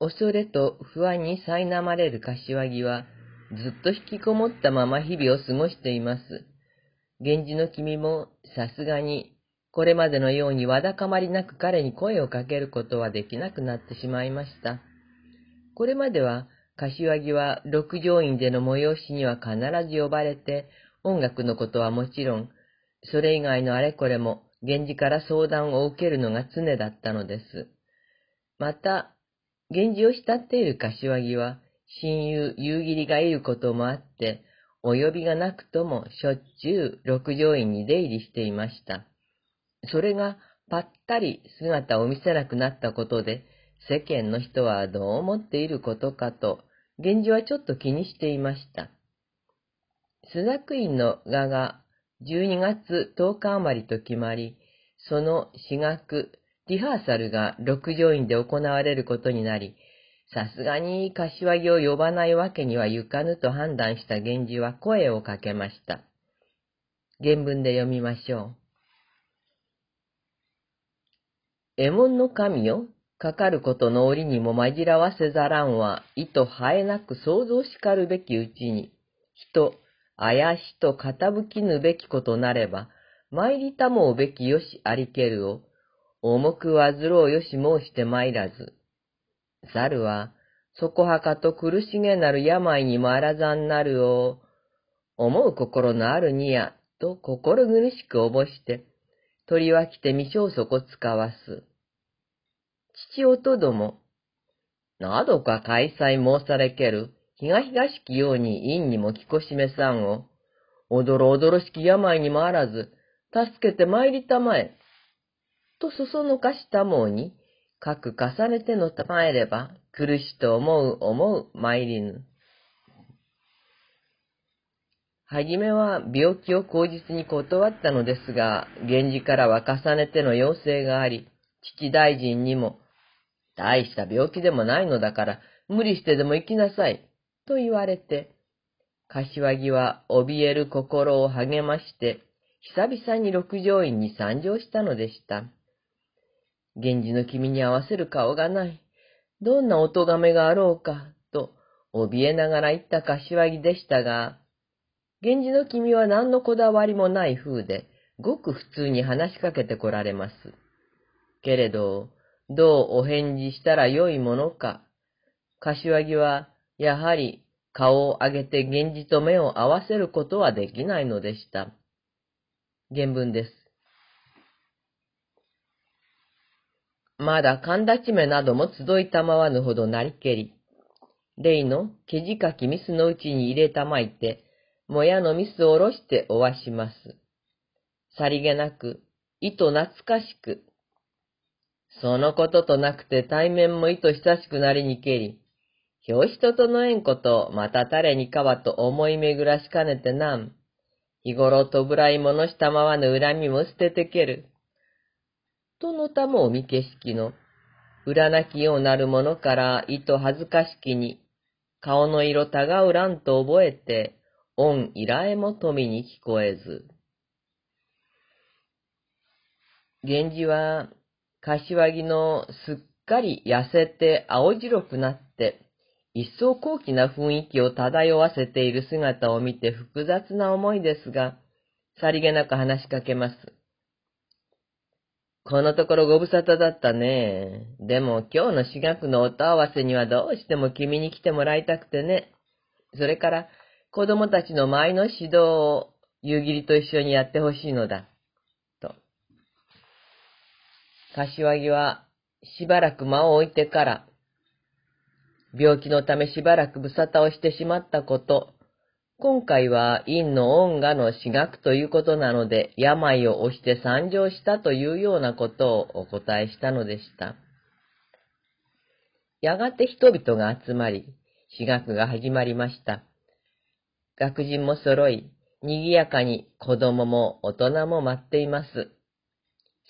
恐れと不安に苛まれる柏木は、ずっと引きこもったまま日々を過ごしています。源氏の君もさすがに、これまでのようにわだかまりなく彼に声をかけることはできなくなってしまいました。これまでは、柏木は六条院での催しには必ず呼ばれて、音楽のことはもちろん、それ以外のあれこれも、源氏から相談を受けるのが常だったのです。また、源氏を慕っている柏木は、親友、夕霧がいることもあって、お呼びがなくともしょっちゅう六条院に出入りしていました。それがぱったり姿を見せなくなったことで、世間の人はどう思っていることかと、源氏はちょっと気にしていました。朱雀院の画が12月10日余りと決まり、その私学、リハーサルが六条院で行われることになり、さすがに柏木を呼ばないわけにはいかぬと判断した源氏は声をかけました。原文で読みましょう。右門の神よ、かかることの折にも紛らわせざらんは、意図生えなく想像しかるべきうちに、人、あやしと傾きぬべきことなれば、参りたもうべきよしありけるを、重くわずろうよし申して参らず。猿は、そこはかと苦しげなる病にもあらざんなるを、思う心のあるにや、と心苦しくおぼして、取り分きて未消息使わす。父音ども、などか開催申されける、東がしきように院にも聞こしめさんを、おどろおどろしき病にもあらず、助けて参りたまえ。とそそのかしたもうに、く重ねてのたまえれば、苦しと思う思う参りぬ。はじめは病気を口実に断ったのですが、源氏からは重ねての要請があり、父大臣にも、大した病気でもないのだから、無理してでも行きなさい、と言われて、柏木は怯える心を励まして、久々に六条院に参上したのでした。源氏の君に合わせる顔がない。どんなお咎めがあろうか、と、怯えながら言った柏木でしたが、源氏の君は何のこだわりもない風で、ごく普通に話しかけてこられます。けれど、どうお返事したらよいものか。柏木は、やはり、顔を上げて源氏と目を合わせることはできないのでした。原文です。まだ神立ち目なども集いたまわぬほどなりけり、例の毛じかきミスのうちに入れたまいて、もやのミスを下ろしておわします。さりげなく、意図懐かしく、そのこととなくて対面も意図親しくなりにけり、表人との縁ことを、また誰にかはと思い巡らしかねてなん、日頃とぶらいものしたまわぬ恨みも捨ててける。とのたもおみけしきの、裏なきようなるものから意図恥ずかしきに、顔の色たがうらんと覚えて、恩依頼も富に聞こえず。源氏は、柏木のすっかり痩せて青白くなって、一層高貴な雰囲気を漂わせている姿を見て複雑な思いですが、さりげなく話しかけます。このところご無沙汰だったね。でも今日の私学の音合わせにはどうしても君に来てもらいたくてね。それから子供たちの舞の指導を夕霧と一緒にやってほしいのだ。と。柏木はしばらく間を置いてから、病気のためしばらく無沙汰をしてしまったこと、今回は陰の音画の私学ということなので、病を押して参上したというようなことをお答えしたのでした。やがて人々が集まり、私学が始まりました。学人も揃い、賑やかに子供も大人も待っています。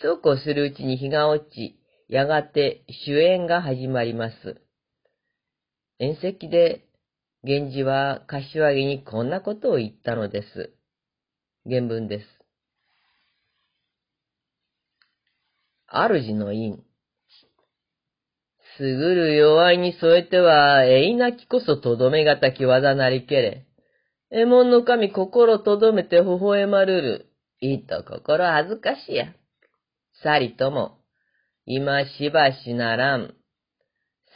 そうこうするうちに日が落ち、やがて主演が始まります。宴席で源氏は柏木にこんなことを言ったのです。原文です。主の因。すぐる弱いに添えては、えいなきこそとどめがたき技なりけれ。えもんの神心とどめて微笑まるる。いいと心恥ずかしや。さりとも、今しばしならん。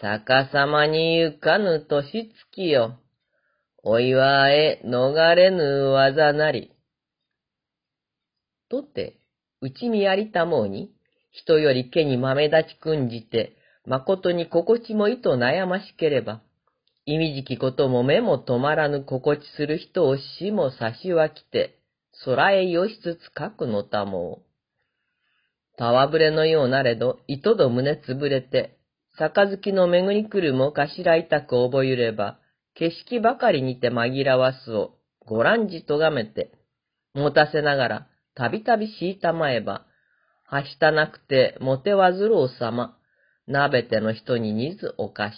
逆さまにゆかぬ年月よ。お祝え逃れぬ技なり。とて、うちみやりたもうに、人より毛に豆立ちくんじて、誠に心地もいと悩ましければ、意味じきことも目も止まらぬ心地する人を死も差しはきて、空へよしつつ書くのたもう。たわぶれのようなれど、糸ど胸つぶれて、杯のめぐり来るもかしらいたく覚ゆれば、景色ばかりにて紛らわすを、ご覧じとがめて、持たせながら、たびたび敷いたまえば、はしたなくてもてわずろうさま、なべての人に似ずおかし。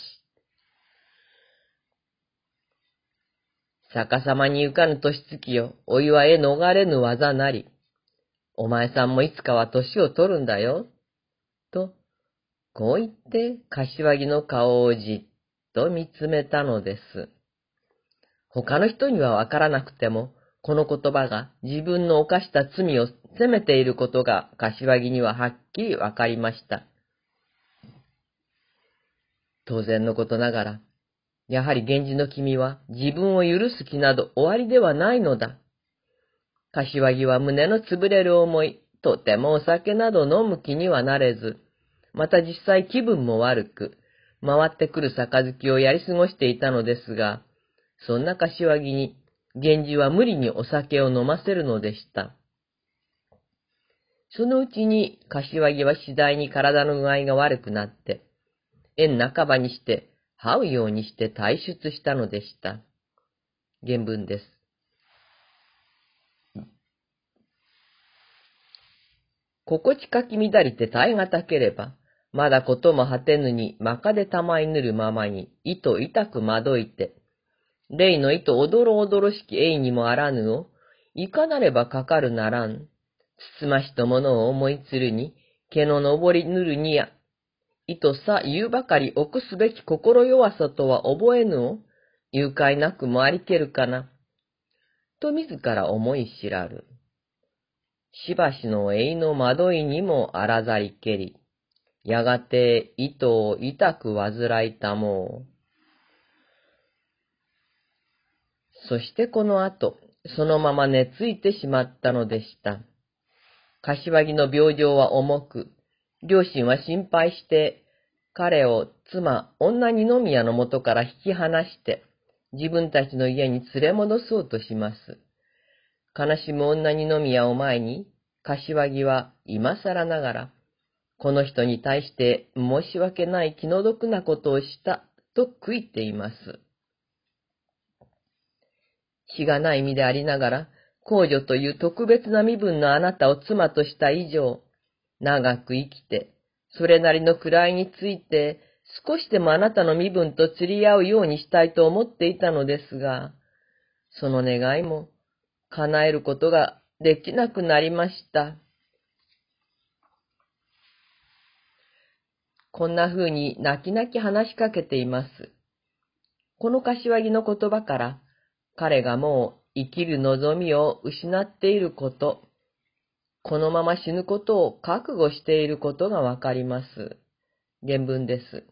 逆さまにゆかぬ年月よ、お祝いへ逃れぬ技なり。お前さんもいつかは年を取るんだよ。こう言って、柏木の顔をじっと見つめたのです。他の人にはわからなくても、この言葉が自分の犯した罪を責めていることが柏木にははっきりわかりました。当然のことながら、やはり源氏の君は自分を許す気など終わりではないのだ。柏木は胸の潰れる思い、とてもお酒など飲む気にはなれず、また実際気分も悪く、回ってくる杯をやり過ごしていたのですが、そんな柏木に、源氏は無理にお酒を飲ませるのでした。そのうちに柏木は次第に体の具合が悪くなって、縁半ばにして這うようにして退出したのでした。原文です。心地かき乱りて耐え難ければ、まだことも果てぬに、まかでたまいぬるままに、糸痛くまどいて、霊の糸おどろおどろしき栄にもあらぬを、いかなればかかるならん。つつましとものを思いつるに、毛の登りぬるにや、糸さ言うばかり臆すべき心弱さとは覚えぬを、誘拐なくもありけるかな。と自ら思い知らる。しばしの栄の惑いにもあらざりけり、やがて糸を痛く患いたもう。そしてこの後、そのまま寝ついてしまったのでした。柏木の病状は重く、両親は心配して、彼を妻、女二宮の元から引き離して、自分たちの家に連れ戻そうとします。悲しむ女二宮を前に、柏木は今更ながら、この人に対して申し訳ない気の毒なことをしたと悔いています。死がない身でありながら、公女という特別な身分のあなたを妻とした以上、長く生きて、それなりの位について、少しでもあなたの身分と釣り合うようにしたいと思っていたのですが、その願いも叶えることができなくなりました。こんな風に泣き泣き話しかけています。この柏木の言葉から、彼がもう生きる望みを失っていること、このまま死ぬことを覚悟していることがわかります。原文です。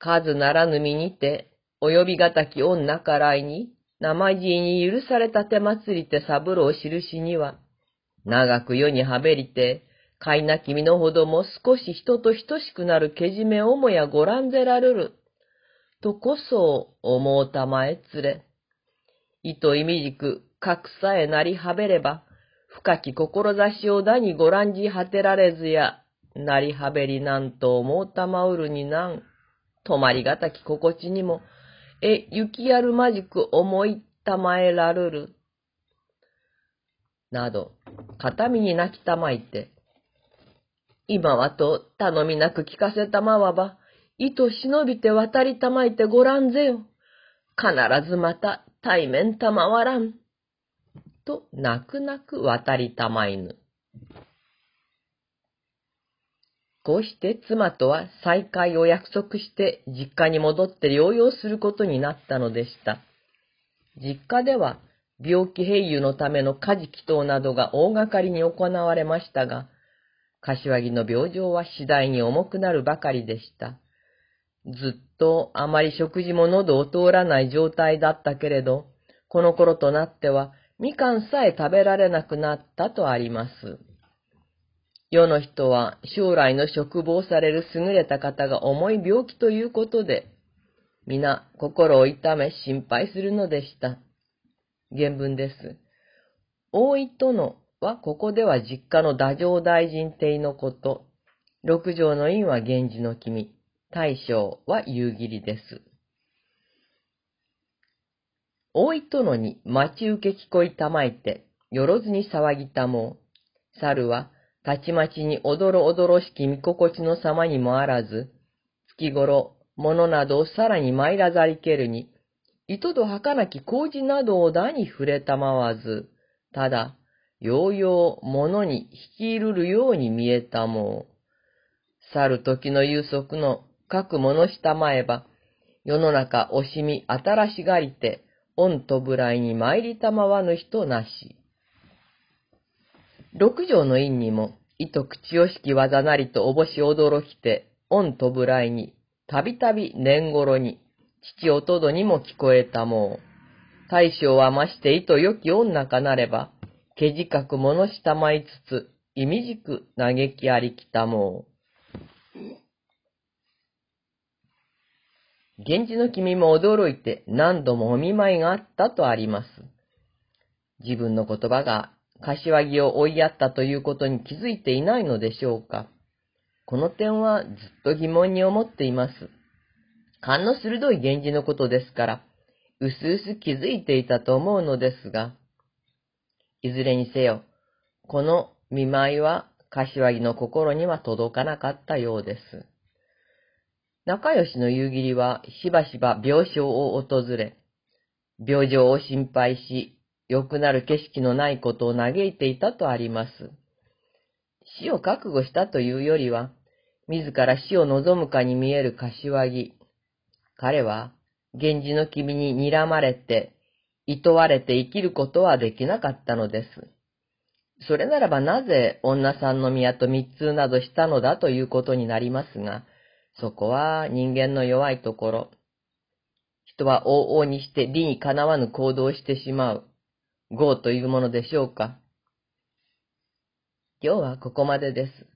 数ならぬ身にて、及びがたき女からいに、生地に許された手祭りて三郎印には、長く世にはべりて、かいな君のほども少し人と等しくなるけじめおもやごらんぜらるる、とこそ思うたまえつれ。糸意味じく、格さえなりはべれば、深き志をだにごらんじ果てられずや、なりはべりなんと思うたまうるになん、止まりがたき心地にも、え、雪やるまじく思いたまえらるる。など、片身に泣きたまいて、今はと頼みなく聞かせたまわば、糸忍びて渡りたまいてごらんぜよ。必ずまた対面たまわらん。と泣く泣く渡りたまいぬ。こうして妻とは再会を約束して実家に戻って療養することになったのでした。実家では病気併誘のための家事祈祷などが大掛かりに行われましたが、柏木の病状は次第に重くなるばかりでした。ずっとあまり食事も喉を通らない状態だったけれど、この頃となってはみかんさえ食べられなくなったとあります。世の人は将来の職望される優れた方が重い病気ということで、皆心を痛め心配するのでした。原文です。大井殿はここでは実家の太政大臣邸のこと、六条の院は源氏の君、大将は夕霧です。大井殿に待ち受け聞こいたまいて、よろずに騒ぎたもう。猿は、たちまちにおどろおどろしき見心地の様にもあらず、月頃、物などをさらに参らざりけるに、糸と儚き麹などをだに触れたまわず、ただ、ようよう物に引き入るように見えたもう。去る時の有足の各物したまえば、世の中惜しみ新しがりて、御とぶらいに参りたまわぬ人なし。六条の院にも、糸口を引き技なりとおぼし驚きて、御とぶらいに、たびたび年頃に、父おとどにも聞こえたもう。大将はまして糸良き女かなれば、けじかく物したまいつつ、意味じく嘆きありきたもう。源氏の君も驚いて何度もお見舞いがあったとあります。自分の言葉が柏木を追いやったということに気づいていないのでしょうか。この点はずっと疑問に思っています。勘の鋭い源氏のことですから、うすうす気づいていたと思うのですが、いずれにせよ、この見舞いは柏木の心には届かなかったようです。仲良しの夕霧はしばしば病床を訪れ、病状を心配し、良くなる景色のないことを嘆いていたとあります。死を覚悟したというよりは、自ら死を望むかに見える柏木。彼は、源氏の君に睨まれて、厭われて生きることはできなかったのです。それならばなぜ女さんの宮と密通などしたのだということになりますが、そこは人間の弱いところ。人は往々にして理にかなわぬ行動をしてしまう。業というものでしょうか。今日はここまでです。